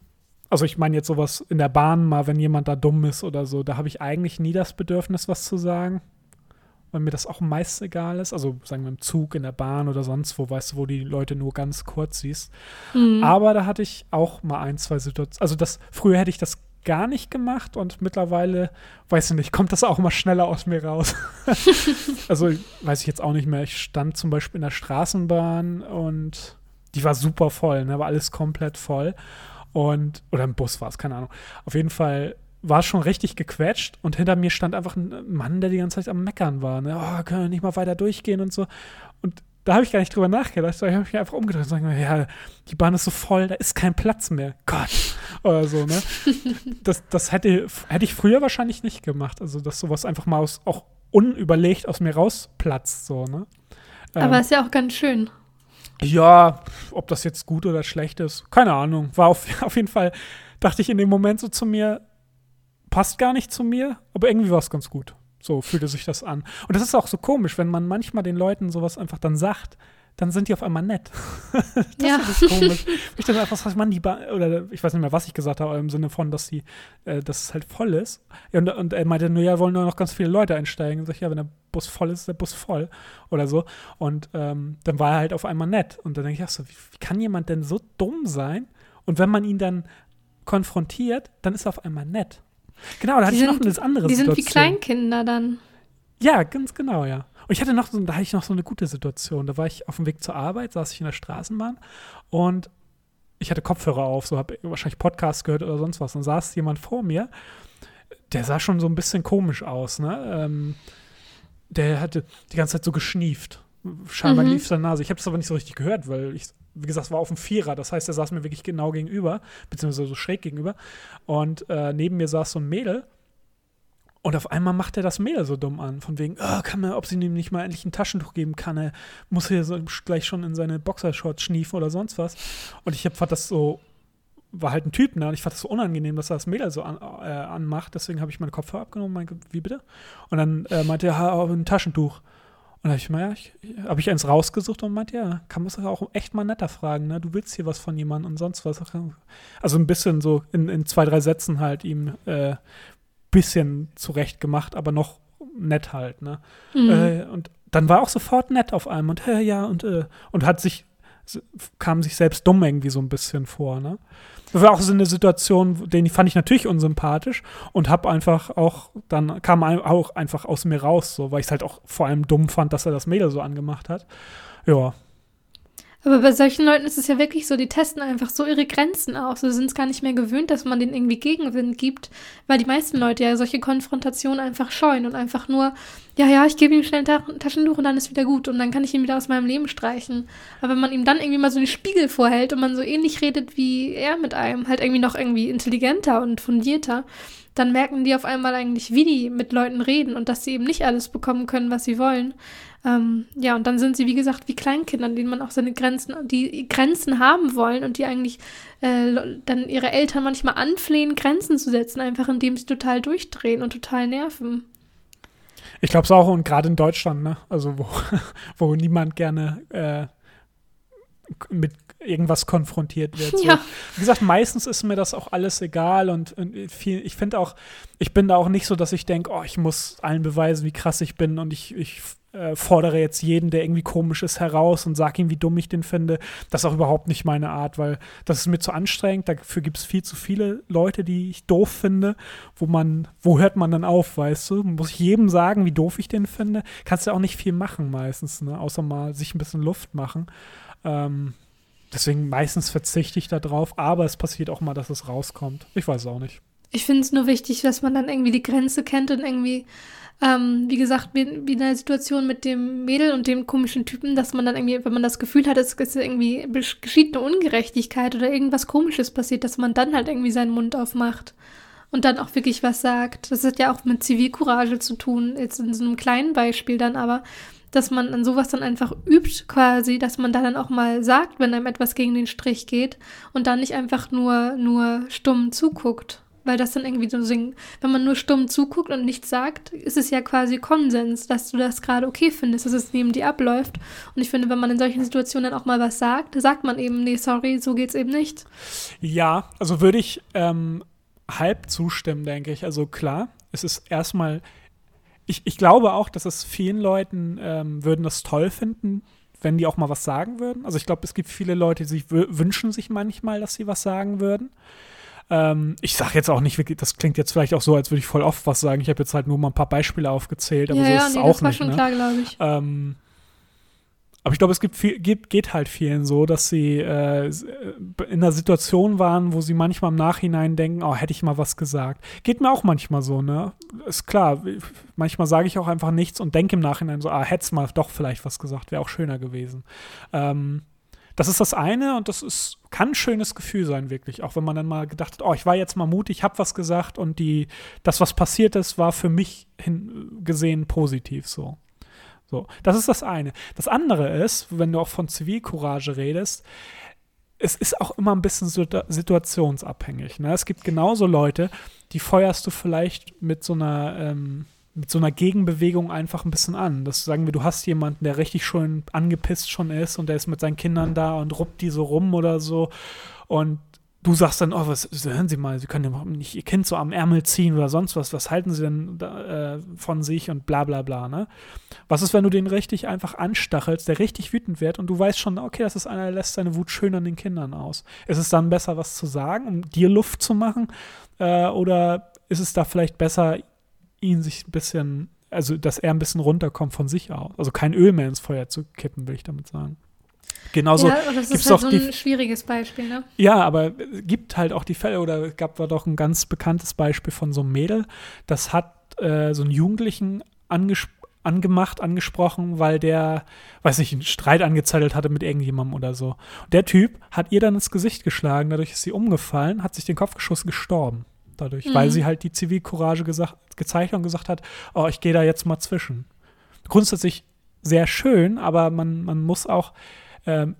also ich meine jetzt sowas in der Bahn mal, wenn jemand da dumm ist oder so, da habe ich eigentlich nie das Bedürfnis, was zu sagen. Weil mir das auch meist egal ist. Also sagen wir im Zug, in der Bahn oder sonst wo, weißt du, wo die Leute nur ganz kurz siehst. Mhm. Aber da hatte ich auch mal ein, zwei Situationen. Also das, früher hätte ich das gar nicht gemacht und mittlerweile, weiß ich nicht, kommt das auch mal schneller aus mir raus. also weiß ich jetzt auch nicht mehr. Ich stand zum Beispiel in der Straßenbahn und die war super voll, ne? war alles komplett voll. Und, oder im Bus war es, keine Ahnung. Auf jeden Fall war es schon richtig gequetscht und hinter mir stand einfach ein Mann, der die ganze Zeit am Meckern war. Ne? Oh, können wir nicht mal weiter durchgehen und so. Und da habe ich gar nicht drüber nachgedacht. Da habe ich mich einfach umgedreht und gesagt, ja, die Bahn ist so voll, da ist kein Platz mehr. Gott. Oder so, ne? Das, das hätte, hätte ich früher wahrscheinlich nicht gemacht. Also, dass sowas einfach mal aus, auch unüberlegt aus mir rausplatzt, so, ne? Aber ähm, ist ja auch ganz schön. Ja, ob das jetzt gut oder schlecht ist, keine Ahnung. War auf, auf jeden Fall, dachte ich in dem Moment so zu mir, passt gar nicht zu mir, aber irgendwie war es ganz gut. So fühlte sich das an. Und das ist auch so komisch, wenn man manchmal den Leuten sowas einfach dann sagt, dann sind die auf einmal nett. das ja. ist komisch. Ich dann einfach sage, Mann, die ba oder ich weiß nicht mehr, was ich gesagt habe, im Sinne von, dass die, äh, dass es halt voll ist. Und, und, er meinte nur, ja, wollen nur noch ganz viele Leute einsteigen. Und sag ich, ja, wenn der Bus voll ist, ist der Bus voll oder so. Und ähm, dann war er halt auf einmal nett. Und dann denke ich, ach so, wie, wie kann jemand denn so dumm sein? Und wenn man ihn dann konfrontiert, dann ist er auf einmal nett. Genau, da hatte die ich sind, noch eine andere die Situation. Sind wie Kleinkinder dann. Ja, ganz genau, ja. Und ich hatte noch da hatte ich noch so eine gute Situation. Da war ich auf dem Weg zur Arbeit, saß ich in der Straßenbahn und ich hatte Kopfhörer auf, so habe wahrscheinlich Podcast gehört oder sonst was. Und saß jemand vor mir, der sah schon so ein bisschen komisch aus, ne? Ähm, der hatte die ganze Zeit so geschnieft. Scheinbar mhm. lief seine Nase. Ich habe das aber nicht so richtig gehört, weil ich wie gesagt, es war auf dem Vierer. Das heißt, er saß mir wirklich genau gegenüber, beziehungsweise so schräg gegenüber. Und äh, neben mir saß so ein Mädel. Und auf einmal macht er das Mädel so dumm an. Von wegen, oh, kann man, ob sie ihm nicht mal endlich ein Taschentuch geben kann. Er muss hier so gleich schon in seine Boxershorts schniefen oder sonst was. Und ich fand das so, war halt ein Typ, ne? Und ich fand das so unangenehm, dass er das Mädel so an, äh, anmacht. Deswegen habe ich meine Kopfhörer abgenommen. Mein, wie bitte? Und dann äh, meinte er, ja, ein Taschentuch. Und da habe ich mal, ja, ich, habe ich eins rausgesucht und meinte, ja, kann man es auch echt mal netter fragen, ne? Du willst hier was von jemandem und sonst was. Also ein bisschen so in, in zwei, drei Sätzen halt ihm äh, bisschen zurecht gemacht, aber noch nett halt, ne? Mhm. Äh, und dann war auch sofort nett auf einmal und äh, ja und äh, und hat sich kam sich selbst dumm irgendwie so ein bisschen vor, ne? Das war auch so eine Situation, den fand ich natürlich unsympathisch und hab einfach auch, dann kam auch einfach aus mir raus, so, weil ich es halt auch vor allem dumm fand, dass er das Mädel so angemacht hat. Ja, aber bei solchen Leuten ist es ja wirklich so, die testen einfach so ihre Grenzen aus. Sie sind es gar nicht mehr gewöhnt, dass man denen irgendwie Gegenwind gibt, weil die meisten Leute ja solche Konfrontationen einfach scheuen und einfach nur, ja, ja, ich gebe ihm schnell ein Taschentuch und dann ist wieder gut und dann kann ich ihn wieder aus meinem Leben streichen. Aber wenn man ihm dann irgendwie mal so einen Spiegel vorhält und man so ähnlich redet wie er mit einem, halt irgendwie noch irgendwie intelligenter und fundierter, dann merken die auf einmal eigentlich, wie die mit Leuten reden und dass sie eben nicht alles bekommen können, was sie wollen. Ähm, ja, und dann sind sie, wie gesagt, wie Kleinkinder, denen man auch seine Grenzen, die Grenzen haben wollen und die eigentlich äh, dann ihre Eltern manchmal anflehen, Grenzen zu setzen, einfach indem sie total durchdrehen und total nerven. Ich glaube es auch, und gerade in Deutschland, ne? Also wo, wo niemand gerne äh, mit irgendwas konfrontiert wird. So. Ja. Wie gesagt, meistens ist mir das auch alles egal und, und viel, ich finde auch, ich bin da auch nicht so, dass ich denke, oh, ich muss allen beweisen, wie krass ich bin und ich, ich äh, fordere jetzt jeden, der irgendwie komisch ist, heraus und sage ihm, wie dumm ich den finde. Das ist auch überhaupt nicht meine Art, weil das ist mir zu anstrengend. Dafür gibt es viel zu viele Leute, die ich doof finde, wo man, wo hört man dann auf, weißt du? Muss ich jedem sagen, wie doof ich den finde? Kannst du auch nicht viel machen meistens, ne? Außer mal sich ein bisschen Luft machen. Ähm, deswegen meistens verzichte ich da drauf, aber es passiert auch mal, dass es rauskommt. Ich weiß es auch nicht. Ich finde es nur wichtig, dass man dann irgendwie die Grenze kennt und irgendwie ähm, wie gesagt, wie, in der Situation mit dem Mädel und dem komischen Typen, dass man dann irgendwie, wenn man das Gefühl hat, es ist irgendwie geschieht eine Ungerechtigkeit oder irgendwas Komisches passiert, dass man dann halt irgendwie seinen Mund aufmacht und dann auch wirklich was sagt. Das hat ja auch mit Zivilcourage zu tun, jetzt in so einem kleinen Beispiel dann, aber dass man an sowas dann einfach übt quasi, dass man da dann auch mal sagt, wenn einem etwas gegen den Strich geht und dann nicht einfach nur, nur stumm zuguckt. Weil das dann irgendwie so singen. Wenn man nur stumm zuguckt und nichts sagt, ist es ja quasi Konsens, dass du das gerade okay findest, dass es neben dir abläuft. Und ich finde, wenn man in solchen Situationen dann auch mal was sagt, sagt man eben, nee, sorry, so geht's eben nicht. Ja, also würde ich ähm, halb zustimmen, denke ich. Also klar, es ist erstmal. Ich, ich glaube auch, dass es vielen Leuten ähm, würden das toll finden, wenn die auch mal was sagen würden. Also ich glaube, es gibt viele Leute, die sich wünschen sich manchmal, dass sie was sagen würden. Ähm, ich sage jetzt auch nicht, das klingt jetzt vielleicht auch so, als würde ich voll oft was sagen. Ich habe jetzt halt nur mal ein paar Beispiele aufgezählt, aber ja, so ja, ist es nee, auch das war nicht. schon ne? klar, glaube ich. Ähm, aber ich glaube, es gibt viel, geht, geht halt vielen so, dass sie äh, in einer Situation waren, wo sie manchmal im Nachhinein denken, oh, hätte ich mal was gesagt. Geht mir auch manchmal so, ne? Ist klar, manchmal sage ich auch einfach nichts und denke im Nachhinein so, ah, hätte mal doch vielleicht was gesagt, wäre auch schöner gewesen. Ähm, das ist das eine und das ist, kann ein schönes Gefühl sein, wirklich. Auch wenn man dann mal gedacht hat, oh, ich war jetzt mal mutig, habe was gesagt und die, das, was passiert ist, war für mich hin, gesehen positiv so. So, das ist das eine. Das andere ist, wenn du auch von Zivilcourage redest, es ist auch immer ein bisschen situationsabhängig. Ne? Es gibt genauso Leute, die feuerst du vielleicht mit so einer ähm, mit so einer Gegenbewegung einfach ein bisschen an. Das sagen wir, du hast jemanden, der richtig schon angepisst schon ist und der ist mit seinen Kindern da und ruppt die so rum oder so. Und du sagst dann, oh, was, hören Sie mal, Sie können ja nicht Ihr Kind so am Ärmel ziehen oder sonst was, was halten Sie denn da, äh, von sich und bla bla bla, ne? Was ist, wenn du den richtig einfach anstachelst, der richtig wütend wird und du weißt schon, okay, das ist einer, der lässt seine Wut schön an den Kindern aus. Ist es dann besser, was zu sagen, um dir Luft zu machen? Äh, oder ist es da vielleicht besser, ihn sich ein bisschen, also dass er ein bisschen runterkommt von sich aus. Also kein Öl mehr ins Feuer zu kippen, will ich damit sagen. Genauso ja, das ist halt so ein die, schwieriges Beispiel, ne? Ja, aber es gibt halt auch die Fälle, oder es gab da doch ein ganz bekanntes Beispiel von so einem Mädel, das hat äh, so einen Jugendlichen angesprochen angemacht, angesprochen, weil der, weiß nicht, einen Streit angezettelt hatte mit irgendjemandem oder so. Und der Typ hat ihr dann ins Gesicht geschlagen, dadurch ist sie umgefallen, hat sich den Kopf geschossen, gestorben dadurch, mhm. weil sie halt die Zivilcourage gesagt, gezeigt und gesagt hat, oh, ich gehe da jetzt mal zwischen. Grundsätzlich sehr schön, aber man, man muss auch ähm,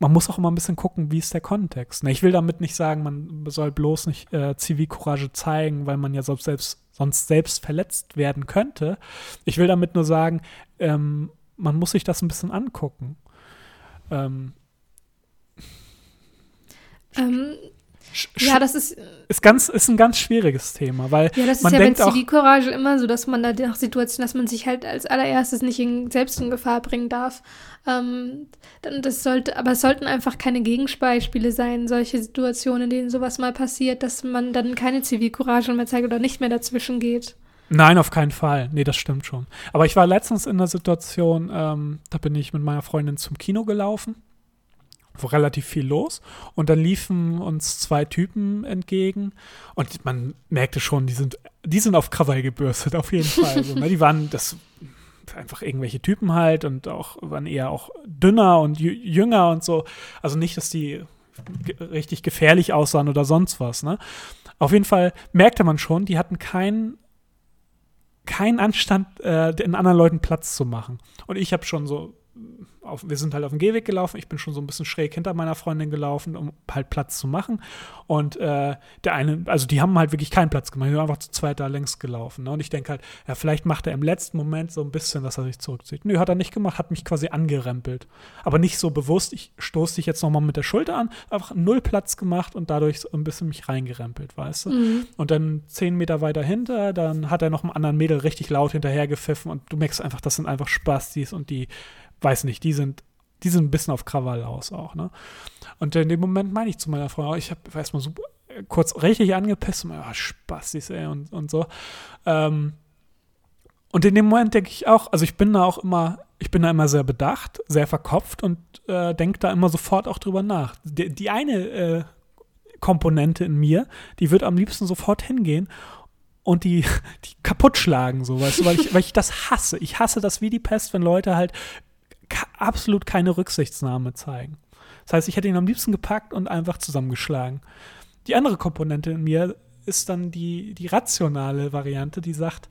man muss auch immer ein bisschen gucken, wie ist der Kontext. Ich will damit nicht sagen, man soll bloß nicht äh, Zivilcourage zeigen, weil man ja sonst selbst, sonst selbst verletzt werden könnte. Ich will damit nur sagen, ähm, man muss sich das ein bisschen angucken. Ähm, ähm, ja, das ist, ist, ganz, ist ein ganz schwieriges Thema, weil ja, das ist man ja denkt bei auch, Zivilcourage immer so, dass man da nach Situationen, dass man sich halt als allererstes nicht in, selbst in Gefahr bringen darf. Ähm, das sollte, aber es sollten einfach keine Gegenbeispiele sein, solche Situationen, in denen sowas mal passiert, dass man dann keine Zivilcourage mehr zeigt oder nicht mehr dazwischen geht. Nein, auf keinen Fall. Nee, das stimmt schon. Aber ich war letztens in einer Situation, ähm, da bin ich mit meiner Freundin zum Kino gelaufen relativ viel los. Und dann liefen uns zwei Typen entgegen und man merkte schon, die sind, die sind auf Krawall gebürstet, auf jeden Fall. So, ne? Die waren das einfach irgendwelche Typen halt und auch waren eher auch dünner und jünger und so. Also nicht, dass die richtig gefährlich aussahen oder sonst was. Ne? Auf jeden Fall merkte man schon, die hatten keinen keinen Anstand, äh, den anderen Leuten Platz zu machen. Und ich habe schon so auf, wir sind halt auf dem Gehweg gelaufen. Ich bin schon so ein bisschen schräg hinter meiner Freundin gelaufen, um halt Platz zu machen. Und äh, der eine, also die haben halt wirklich keinen Platz gemacht. Die sind einfach zu zweit da längs gelaufen. Ne? Und ich denke halt, ja, vielleicht macht er im letzten Moment so ein bisschen, dass er sich zurückzieht. Nö, hat er nicht gemacht, hat mich quasi angerempelt. Aber nicht so bewusst, ich stoße dich jetzt nochmal mit der Schulter an, einfach null Platz gemacht und dadurch so ein bisschen mich reingerempelt, weißt du? Mhm. Und dann zehn Meter weiter hinter, dann hat er noch einem anderen Mädel richtig laut hinterhergepfiffen und du merkst einfach, das sind einfach Spastis und die weiß nicht, die sind, die sind ein bisschen auf Krawall aus auch, ne? Und in dem Moment meine ich zu meiner Frau, ich habe erstmal super kurz richtig angepisst und oh, Spaß, ey, und, und so. Ähm, und in dem Moment denke ich auch, also ich bin da auch immer, ich bin da immer sehr bedacht, sehr verkopft und äh, denke da immer sofort auch drüber nach. Die, die eine äh, Komponente in mir, die wird am liebsten sofort hingehen und die, die kaputt schlagen, so, weißt du, weil ich, weil ich das hasse. Ich hasse das wie die Pest, wenn Leute halt absolut keine Rücksichtsnahme zeigen. Das heißt, ich hätte ihn am liebsten gepackt und einfach zusammengeschlagen. Die andere Komponente in mir ist dann die, die rationale Variante, die sagt,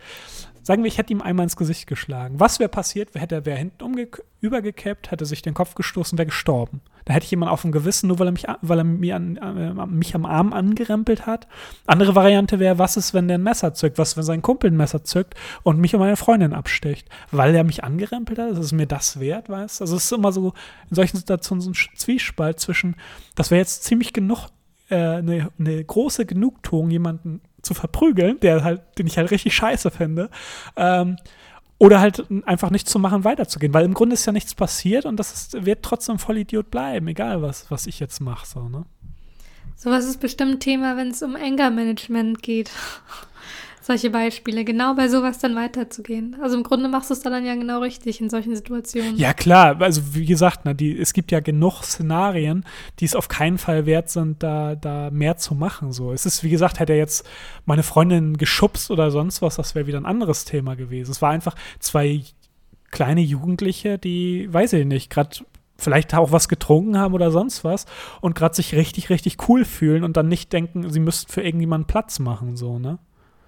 sagen wir, ich hätte ihm einmal ins Gesicht geschlagen. Was wäre passiert? Hätte er wäre hinten übergekippt, hätte sich den Kopf gestoßen, wäre gestorben. Da hätte ich jemanden auf dem Gewissen, nur weil er mich, weil er mir an, äh, mich am Arm angerempelt hat. Andere Variante wäre, was ist, wenn der ein Messer zückt? Was, wenn sein Kumpel ein Messer zückt und mich und meine Freundin absticht? Weil er mich angerempelt hat? Ist es mir das wert, weißt du? Also es ist immer so in solchen Situationen so ein Zwiespalt zwischen, das wäre jetzt ziemlich genug eine, äh, eine große Genugtuung, jemanden zu verprügeln, der halt, den ich halt richtig scheiße finde. Ähm, oder halt einfach nichts zu machen, weiterzugehen. Weil im Grunde ist ja nichts passiert und das ist, wird trotzdem voll Idiot bleiben, egal was, was ich jetzt mache. So, ne? Sowas ist bestimmt Thema, wenn es um Anger-Management geht solche Beispiele, genau bei sowas dann weiterzugehen. Also im Grunde machst du es dann ja genau richtig in solchen Situationen. Ja, klar. Also wie gesagt, ne, die, es gibt ja genug Szenarien, die es auf keinen Fall wert sind, da, da mehr zu machen. So. Es ist, wie gesagt, hätte er jetzt meine Freundin geschubst oder sonst was, das wäre wieder ein anderes Thema gewesen. Es war einfach zwei kleine Jugendliche, die, weiß ich nicht, gerade vielleicht auch was getrunken haben oder sonst was und gerade sich richtig, richtig cool fühlen und dann nicht denken, sie müssten für irgendjemanden Platz machen, so, ne?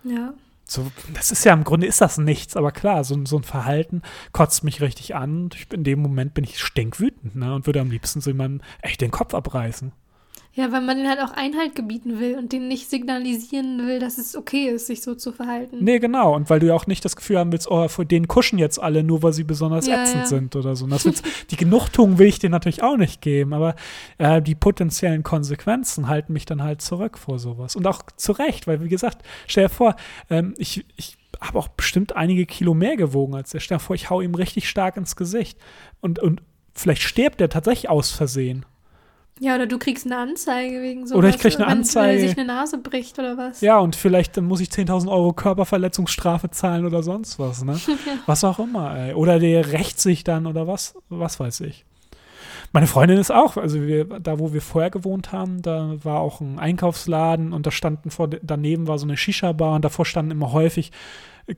Ja. So, das ist ja im Grunde ist das nichts, aber klar, so, so ein Verhalten kotzt mich richtig an. Ich, in dem Moment bin ich stinkwütend ne, und würde am liebsten so jemandem echt den Kopf abreißen. Ja, weil man ihnen halt auch Einhalt gebieten will und denen nicht signalisieren will, dass es okay ist, sich so zu verhalten. Nee, genau. Und weil du ja auch nicht das Gefühl haben willst, oh, vor denen kuschen jetzt alle, nur weil sie besonders ja, ätzend ja. sind oder so. die Genugtuung will ich dir natürlich auch nicht geben, aber äh, die potenziellen Konsequenzen halten mich dann halt zurück vor sowas. Und auch zu Recht, weil, wie gesagt, stell dir vor, ähm, ich, ich habe auch bestimmt einige Kilo mehr gewogen als der. Stell dir vor, ich hau ihm richtig stark ins Gesicht. Und, und vielleicht stirbt er tatsächlich aus Versehen. Ja, oder du kriegst eine Anzeige wegen so. Oder ich krieg eine Anzeige. Wenn sich eine Nase bricht oder was. Ja, und vielleicht dann muss ich 10.000 Euro Körperverletzungsstrafe zahlen oder sonst was, ne? was auch immer, ey. Oder der rächt sich dann oder was, was weiß ich. Meine Freundin ist auch, also wir, da wo wir vorher gewohnt haben, da war auch ein Einkaufsladen und da standen vor, daneben war so eine Shisha-Bar und davor standen immer häufig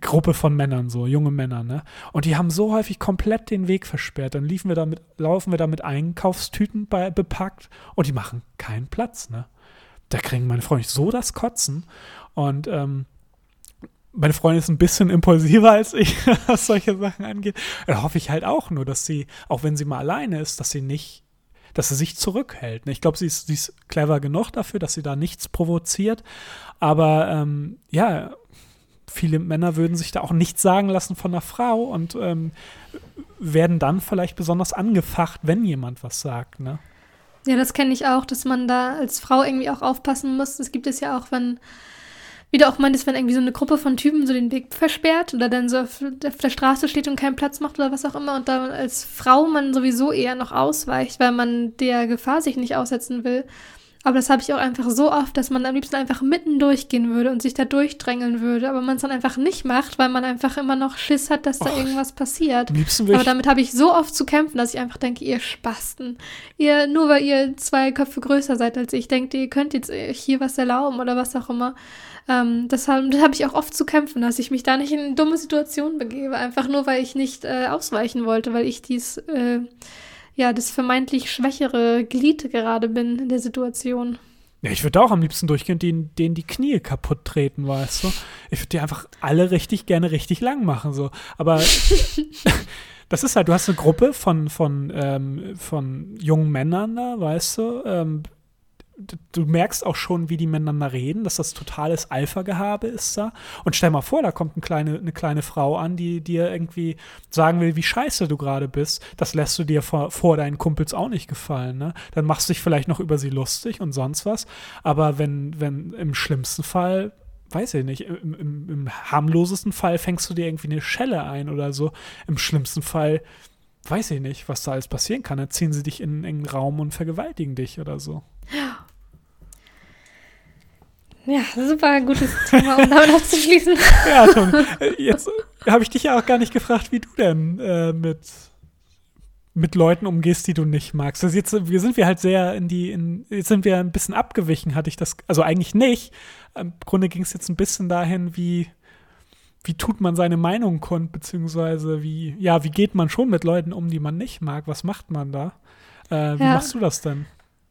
Gruppe von Männern, so junge Männer, ne? Und die haben so häufig komplett den Weg versperrt. Dann liefen wir damit, laufen wir da mit Einkaufstüten bei, bepackt und die machen keinen Platz, ne? Da kriegen meine Freunde so das Kotzen. Und ähm, meine Freundin ist ein bisschen impulsiver als ich, was solche Sachen angeht. Da hoffe ich halt auch nur, dass sie, auch wenn sie mal alleine ist, dass sie nicht, dass sie sich zurückhält. Ne? Ich glaube, sie ist, sie ist clever genug dafür, dass sie da nichts provoziert. Aber ähm, ja, viele Männer würden sich da auch nichts sagen lassen von einer Frau und ähm, werden dann vielleicht besonders angefacht, wenn jemand was sagt, ne? Ja, das kenne ich auch, dass man da als Frau irgendwie auch aufpassen muss. Das gibt es ja auch, wenn, wie du auch meintest, wenn irgendwie so eine Gruppe von Typen so den Weg versperrt oder dann so auf, der Straße steht und keinen Platz macht oder was auch immer und da als Frau man sowieso eher noch ausweicht, weil man der Gefahr sich nicht aussetzen will. Aber das habe ich auch einfach so oft, dass man am liebsten einfach mitten durchgehen würde und sich da durchdrängeln würde, aber man es dann einfach nicht macht, weil man einfach immer noch Schiss hat, dass da Och, irgendwas passiert. Am liebsten aber damit habe ich so oft zu kämpfen, dass ich einfach denke, ihr Spasten. Ihr, nur weil ihr zwei Köpfe größer seid als ich, denkt ihr, ihr könnt jetzt hier was erlauben oder was auch immer. Ähm, das habe hab ich auch oft zu kämpfen, dass ich mich da nicht in dumme Situationen begebe, einfach nur weil ich nicht äh, ausweichen wollte, weil ich dies äh, ja, das vermeintlich schwächere Glied gerade bin in der Situation. Ja, ich würde auch am liebsten durchgehen, denen, denen die Knie kaputt treten, weißt du? Ich würde die einfach alle richtig gerne richtig lang machen, so. Aber das ist halt, du hast eine Gruppe von, von, ähm, von jungen Männern da, weißt du, ähm, du merkst auch schon, wie die miteinander reden, dass das totales Alpha-Gehabe ist da. Und stell mal vor, da kommt eine kleine, eine kleine Frau an, die dir irgendwie sagen will, wie scheiße du gerade bist. Das lässt du dir vor, vor, deinen Kumpels auch nicht gefallen. Ne? Dann machst du dich vielleicht noch über sie lustig und sonst was. Aber wenn, wenn im schlimmsten Fall weiß ich nicht, im, im, im harmlosesten Fall fängst du dir irgendwie eine Schelle ein oder so. Im schlimmsten Fall weiß ich nicht, was da alles passieren kann. Dann ziehen sie dich in einen engen Raum und vergewaltigen dich oder so. Ja. Super gutes Thema, um damit abzuschließen. ja, Tom, äh, jetzt habe ich dich ja auch gar nicht gefragt, wie du denn äh, mit, mit Leuten umgehst, die du nicht magst. Also jetzt wir sind wir halt sehr in die, in, jetzt sind wir ein bisschen abgewichen, hatte ich das, also eigentlich nicht. Im Grunde ging es jetzt ein bisschen dahin, wie, wie tut man seine Meinung kund, beziehungsweise wie, ja, wie geht man schon mit Leuten um, die man nicht mag? Was macht man da? Äh, wie ja. machst du das denn?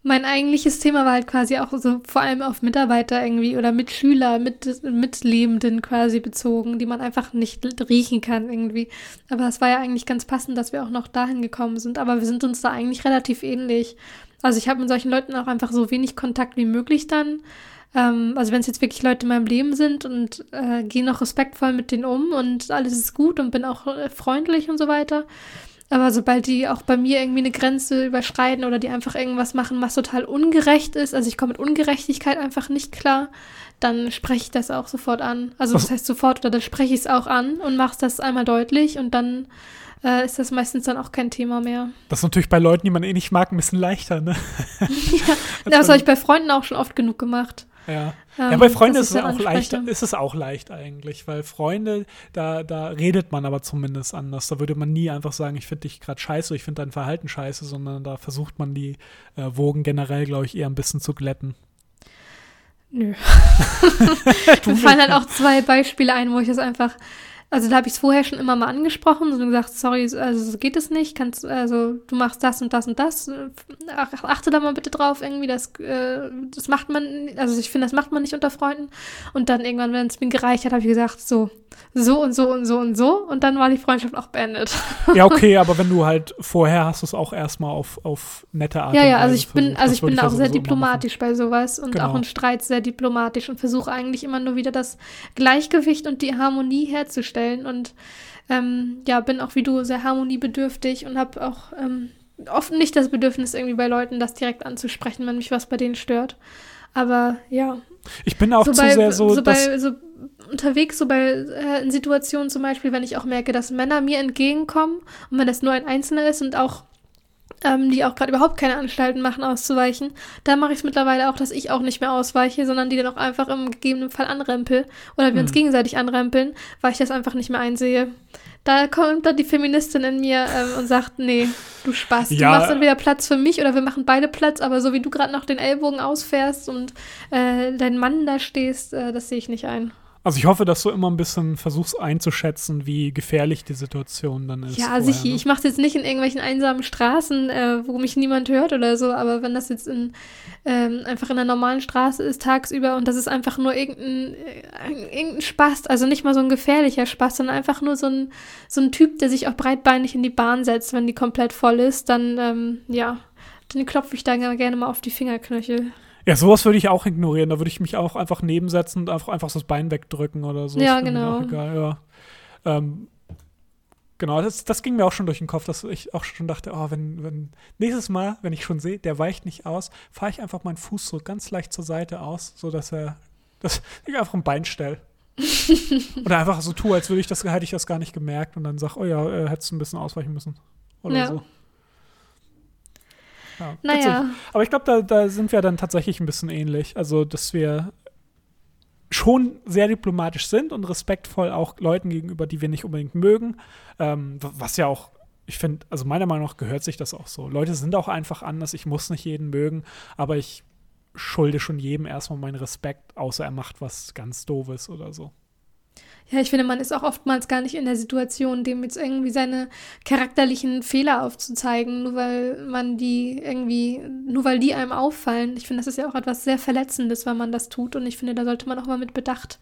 Mein eigentliches Thema war halt quasi auch so vor allem auf Mitarbeiter irgendwie oder Mitschüler, mit, Mitlebenden quasi bezogen, die man einfach nicht riechen kann irgendwie. Aber es war ja eigentlich ganz passend, dass wir auch noch dahin gekommen sind. Aber wir sind uns da eigentlich relativ ähnlich. Also ich habe mit solchen Leuten auch einfach so wenig Kontakt wie möglich dann. Ähm, also wenn es jetzt wirklich Leute in meinem Leben sind und äh, gehe noch respektvoll mit denen um und alles ist gut und bin auch äh, freundlich und so weiter. Aber sobald die auch bei mir irgendwie eine Grenze überschreiten oder die einfach irgendwas machen, was total ungerecht ist, also ich komme mit Ungerechtigkeit einfach nicht klar, dann spreche ich das auch sofort an. Also das heißt sofort oder dann spreche ich es auch an und mache das einmal deutlich und dann äh, ist das meistens dann auch kein Thema mehr. Das ist natürlich bei Leuten, die man eh nicht mag, ein bisschen leichter, ne? ja, das habe ich bei Freunden auch schon oft genug gemacht. Ja. Ähm, ja, bei Freunden ist es auch leicht, ist es auch leicht eigentlich, weil Freunde, da, da redet man aber zumindest anders. Da würde man nie einfach sagen, ich finde dich gerade scheiße, ich finde dein Verhalten scheiße, sondern da versucht man die äh, Wogen generell, glaube ich, eher ein bisschen zu glätten. Nö. Mir fallen halt auch zwei Beispiele ein, wo ich das einfach also da habe ich es vorher schon immer mal angesprochen und gesagt, sorry, also so geht es nicht, kannst, also du machst das und das und das. Ach, achte da mal bitte drauf, irgendwie, das, äh, das macht man, also ich finde, das macht man nicht unter Freunden. Und dann irgendwann, wenn es mir gereicht hat, habe ich gesagt, so, so und so und so und so. Und dann war die Freundschaft auch beendet. Ja, okay, aber wenn du halt vorher hast du es auch erstmal auf, auf nette Art Ja, ja, also ich bin, also ich bin auch sehr diplomatisch bei sowas und genau. auch in Streit sehr diplomatisch und versuche eigentlich immer nur wieder das Gleichgewicht und die Harmonie herzustellen. Und ähm, ja, bin auch wie du sehr harmoniebedürftig und habe auch ähm, oft nicht das Bedürfnis, irgendwie bei Leuten das direkt anzusprechen, wenn mich was bei denen stört. Aber ja. Ich bin auch so zu bei, sehr so. so bei, so unterwegs, so bei äh, in Situationen zum Beispiel, wenn ich auch merke, dass Männer mir entgegenkommen und wenn das nur ein Einzelner ist und auch ähm, die auch gerade überhaupt keine Anstalten machen, auszuweichen, da mache ich es mittlerweile auch, dass ich auch nicht mehr ausweiche, sondern die dann auch einfach im gegebenen Fall anrempel oder wir hm. uns gegenseitig anrempeln, weil ich das einfach nicht mehr einsehe. Da kommt dann die Feministin in mir ähm, und sagt, nee, du Spaß. Ja. Du machst entweder Platz für mich oder wir machen beide Platz, aber so wie du gerade noch den Ellbogen ausfährst und äh, dein Mann da stehst, äh, das sehe ich nicht ein. Also ich hoffe, dass du immer ein bisschen versuchst einzuschätzen, wie gefährlich die Situation dann ist. Ja, also vorher, ich, ne? ich mache es jetzt nicht in irgendwelchen einsamen Straßen, äh, wo mich niemand hört oder so, aber wenn das jetzt in, ähm, einfach in einer normalen Straße ist, tagsüber und das ist einfach nur irgendein, äh, irgendein Spaß, also nicht mal so ein gefährlicher Spaß, sondern einfach nur so ein, so ein Typ, der sich auch breitbeinig in die Bahn setzt, wenn die komplett voll ist, dann, ähm, ja, dann klopfe ich da gerne mal auf die Fingerknöchel. Ja, sowas würde ich auch ignorieren. Da würde ich mich auch einfach nebensetzen und einfach, einfach das Bein wegdrücken oder so. Ja, genau. Egal, ja. Ähm, Genau, das, das ging mir auch schon durch den Kopf, dass ich auch schon dachte, oh, wenn, wenn nächstes Mal, wenn ich schon sehe, der weicht nicht aus, fahre ich einfach meinen Fuß so ganz leicht zur Seite aus, sodass er, dass ich einfach ein Bein stelle. Oder einfach so tue, als würde ich das, hätte ich das gar nicht gemerkt und dann sag, oh ja, äh, hättest du ein bisschen ausweichen müssen. Oder ja. so. Ja, naja. Aber ich glaube, da, da sind wir dann tatsächlich ein bisschen ähnlich. Also, dass wir schon sehr diplomatisch sind und respektvoll auch Leuten gegenüber, die wir nicht unbedingt mögen. Ähm, was ja auch, ich finde, also meiner Meinung nach gehört sich das auch so. Leute sind auch einfach anders. Ich muss nicht jeden mögen, aber ich schulde schon jedem erstmal meinen Respekt, außer er macht was ganz Doofes oder so. Ja, ich finde, man ist auch oftmals gar nicht in der Situation, dem jetzt irgendwie seine charakterlichen Fehler aufzuzeigen, nur weil man die irgendwie, nur weil die einem auffallen. Ich finde, das ist ja auch etwas sehr Verletzendes, wenn man das tut. Und ich finde, da sollte man auch mal mit Bedacht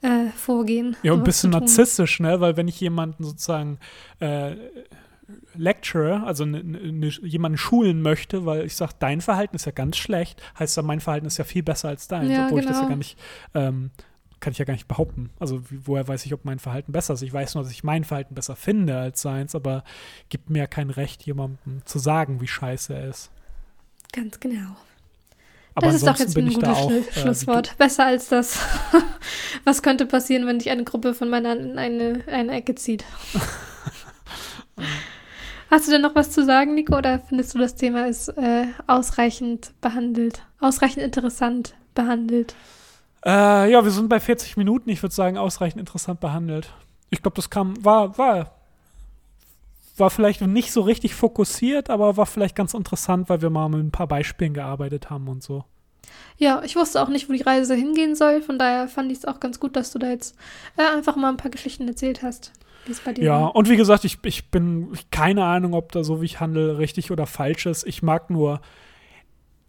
äh, vorgehen. Ja, und ein bisschen narzisstisch, ne? Weil wenn ich jemanden sozusagen äh, Lecturer, also ne, ne, jemanden schulen möchte, weil ich sage, dein Verhalten ist ja ganz schlecht, heißt ja, mein Verhalten ist ja viel besser als dein, ja, obwohl genau. ich das ja genau. gar nicht ähm, kann ich ja gar nicht behaupten. Also woher weiß ich, ob mein Verhalten besser ist? Ich weiß nur, dass ich mein Verhalten besser finde als seins, aber gibt mir ja kein Recht, jemandem zu sagen, wie scheiße er ist. Ganz genau. Aber das ist doch jetzt ein gutes auch, äh, Schlusswort. Besser als das. Was könnte passieren, wenn dich eine Gruppe von Männern in eine, eine Ecke zieht? Hast du denn noch was zu sagen, Nico, oder findest du, das Thema ist äh, ausreichend behandelt, ausreichend interessant behandelt? Äh, ja, wir sind bei 40 Minuten. Ich würde sagen, ausreichend interessant behandelt. Ich glaube, das kam, war, war, war vielleicht nicht so richtig fokussiert, aber war vielleicht ganz interessant, weil wir mal mit ein paar Beispielen gearbeitet haben und so. Ja, ich wusste auch nicht, wo die Reise hingehen soll. Von daher fand ich es auch ganz gut, dass du da jetzt äh, einfach mal ein paar Geschichten erzählt hast. Wie es bei dir ja, war. und wie gesagt, ich, ich bin keine Ahnung, ob da so, wie ich handle, richtig oder falsch ist. Ich mag nur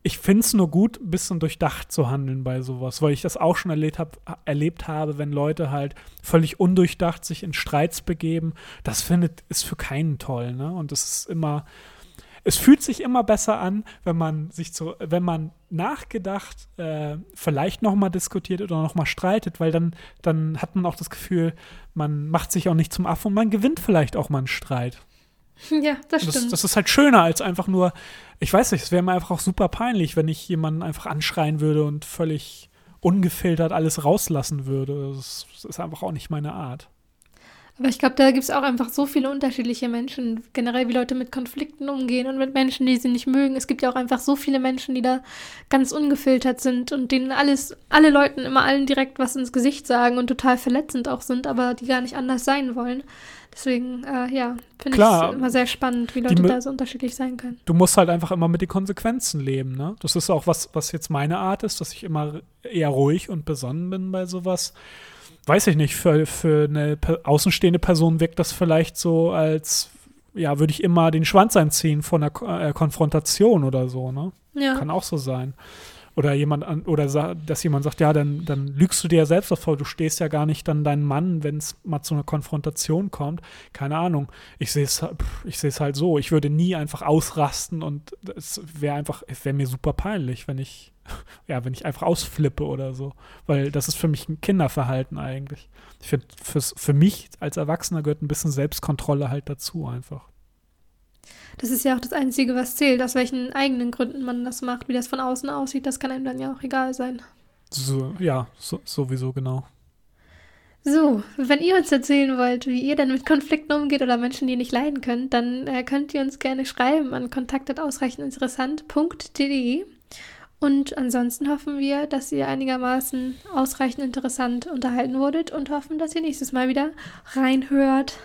ich finde es nur gut, ein bisschen durchdacht zu handeln bei sowas, weil ich das auch schon erlebt, hab, erlebt habe, wenn Leute halt völlig undurchdacht sich in Streits begeben. Das findet, ist für keinen toll, ne? Und es ist immer, es fühlt sich immer besser an, wenn man sich so, wenn man nachgedacht äh, vielleicht nochmal diskutiert oder nochmal streitet, weil dann, dann hat man auch das Gefühl, man macht sich auch nicht zum Affen und man gewinnt vielleicht auch mal einen Streit. Ja, das stimmt. Das, das, ist halt schöner als einfach nur, ich weiß nicht, es wäre mir einfach auch super peinlich, wenn ich jemanden einfach anschreien würde und völlig ungefiltert alles rauslassen würde. Das, ist einfach auch nicht meine Art. Aber ich glaube, da gibt es auch einfach so viele unterschiedliche Menschen, generell wie Leute mit Konflikten umgehen und mit Menschen, die sie nicht mögen. Es gibt ja auch einfach so viele Menschen, die da ganz ungefiltert sind und denen alles, alle Leuten immer allen direkt was ins Gesicht sagen und total verletzend auch sind, aber die gar nicht anders sein wollen. Deswegen, äh, ja, finde ich es immer sehr spannend, wie Leute da so unterschiedlich sein können. Du musst halt einfach immer mit den Konsequenzen leben, ne? Das ist auch was, was jetzt meine Art ist, dass ich immer eher ruhig und besonnen bin bei sowas. Weiß ich nicht, für, für eine außenstehende Person wirkt das vielleicht so, als ja, würde ich immer den Schwanz einziehen von einer äh, Konfrontation oder so, ne? Ja. Kann auch so sein. Oder jemand an, oder dass jemand sagt, ja, dann, dann lügst du dir ja selbst vor, du stehst ja gar nicht dann deinen Mann, wenn es mal zu einer Konfrontation kommt. Keine Ahnung. Ich sehe es ich sehe es halt so. Ich würde nie einfach ausrasten und es wäre einfach, es wäre mir super peinlich, wenn ich, ja, wenn ich einfach ausflippe oder so. Weil das ist für mich ein Kinderverhalten eigentlich. Ich finde, für mich als Erwachsener gehört ein bisschen Selbstkontrolle halt dazu einfach. Das ist ja auch das Einzige, was zählt, aus welchen eigenen Gründen man das macht. Wie das von außen aussieht, das kann einem dann ja auch egal sein. So, ja, so, sowieso genau. So, wenn ihr uns erzählen wollt, wie ihr denn mit Konflikten umgeht oder Menschen, die nicht leiden könnt, dann äh, könnt ihr uns gerne schreiben an kontaktausreichendinteressant.de. Und ansonsten hoffen wir, dass ihr einigermaßen ausreichend interessant unterhalten wurdet und hoffen, dass ihr nächstes Mal wieder reinhört.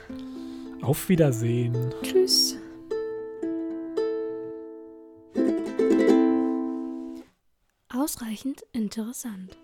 Auf Wiedersehen. Tschüss. Ausreichend interessant.